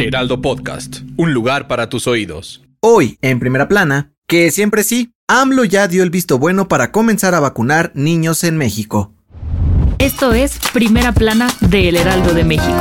Heraldo Podcast, un lugar para tus oídos. Hoy, en primera plana, que siempre sí, AMLO ya dio el visto bueno para comenzar a vacunar niños en México. Esto es Primera Plana de El Heraldo de México.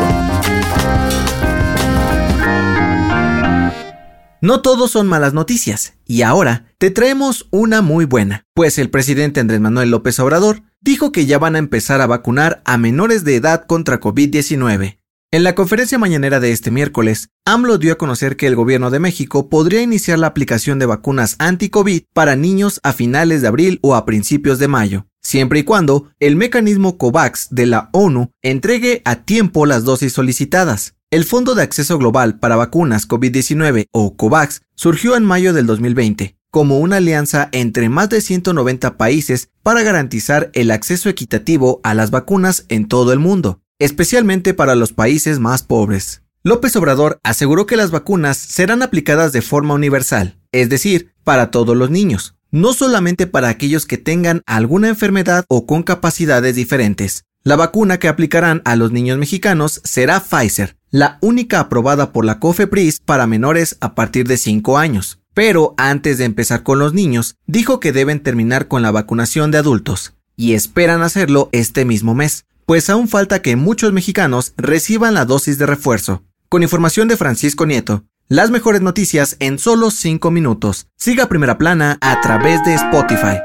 No todos son malas noticias, y ahora te traemos una muy buena, pues el presidente Andrés Manuel López Obrador dijo que ya van a empezar a vacunar a menores de edad contra COVID-19. En la conferencia mañanera de este miércoles, AMLO dio a conocer que el gobierno de México podría iniciar la aplicación de vacunas anti-COVID para niños a finales de abril o a principios de mayo, siempre y cuando el mecanismo COVAX de la ONU entregue a tiempo las dosis solicitadas. El Fondo de Acceso Global para Vacunas COVID-19 o COVAX surgió en mayo del 2020 como una alianza entre más de 190 países para garantizar el acceso equitativo a las vacunas en todo el mundo especialmente para los países más pobres. López Obrador aseguró que las vacunas serán aplicadas de forma universal, es decir, para todos los niños, no solamente para aquellos que tengan alguna enfermedad o con capacidades diferentes. La vacuna que aplicarán a los niños mexicanos será Pfizer, la única aprobada por la COFEPRIS para menores a partir de 5 años. Pero antes de empezar con los niños, dijo que deben terminar con la vacunación de adultos, y esperan hacerlo este mismo mes pues aún falta que muchos mexicanos reciban la dosis de refuerzo. Con información de Francisco Nieto, las mejores noticias en solo 5 minutos. Siga Primera Plana a través de Spotify.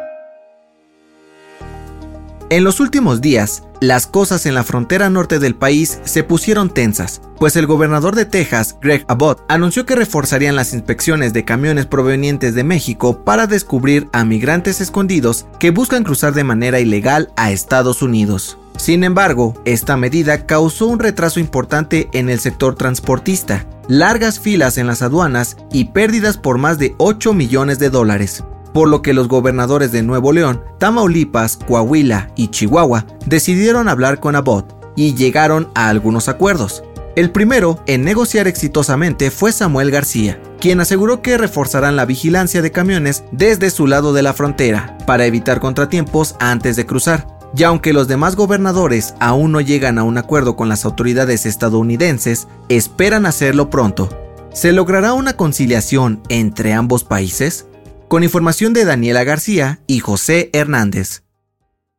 En los últimos días, las cosas en la frontera norte del país se pusieron tensas, pues el gobernador de Texas, Greg Abbott, anunció que reforzarían las inspecciones de camiones provenientes de México para descubrir a migrantes escondidos que buscan cruzar de manera ilegal a Estados Unidos. Sin embargo, esta medida causó un retraso importante en el sector transportista, largas filas en las aduanas y pérdidas por más de 8 millones de dólares, por lo que los gobernadores de Nuevo León, Tamaulipas, Coahuila y Chihuahua decidieron hablar con Abbott y llegaron a algunos acuerdos. El primero en negociar exitosamente fue Samuel García, quien aseguró que reforzarán la vigilancia de camiones desde su lado de la frontera para evitar contratiempos antes de cruzar. Y aunque los demás gobernadores aún no llegan a un acuerdo con las autoridades estadounidenses, esperan hacerlo pronto. ¿Se logrará una conciliación entre ambos países? Con información de Daniela García y José Hernández.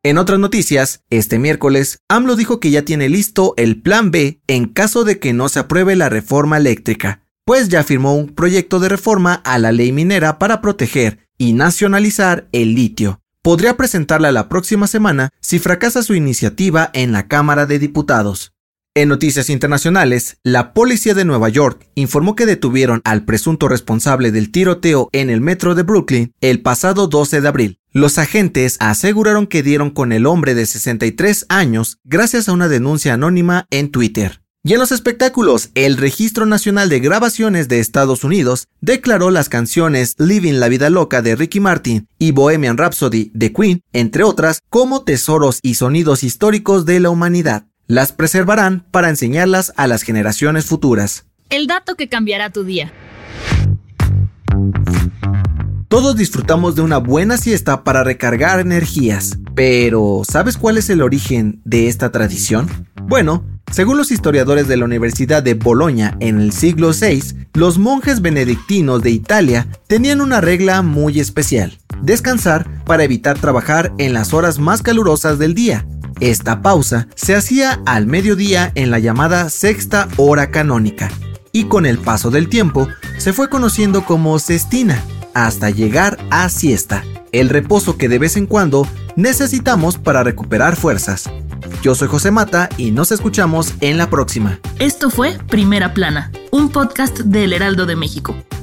En otras noticias, este miércoles, AMLO dijo que ya tiene listo el plan B en caso de que no se apruebe la reforma eléctrica, pues ya firmó un proyecto de reforma a la ley minera para proteger y nacionalizar el litio podría presentarla la próxima semana si fracasa su iniciativa en la Cámara de Diputados. En noticias internacionales, la policía de Nueva York informó que detuvieron al presunto responsable del tiroteo en el metro de Brooklyn el pasado 12 de abril. Los agentes aseguraron que dieron con el hombre de 63 años gracias a una denuncia anónima en Twitter. Y en los espectáculos, el Registro Nacional de Grabaciones de Estados Unidos declaró las canciones Living la Vida Loca de Ricky Martin y Bohemian Rhapsody de Queen, entre otras, como tesoros y sonidos históricos de la humanidad. Las preservarán para enseñarlas a las generaciones futuras. El dato que cambiará tu día. Todos disfrutamos de una buena siesta para recargar energías, pero ¿sabes cuál es el origen de esta tradición? Bueno, según los historiadores de la Universidad de Bolonia en el siglo VI, los monjes benedictinos de Italia tenían una regla muy especial, descansar para evitar trabajar en las horas más calurosas del día. Esta pausa se hacía al mediodía en la llamada sexta hora canónica, y con el paso del tiempo se fue conociendo como cestina, hasta llegar a siesta, el reposo que de vez en cuando necesitamos para recuperar fuerzas. Yo soy José Mata y nos escuchamos en la próxima. Esto fue Primera Plana, un podcast del Heraldo de México.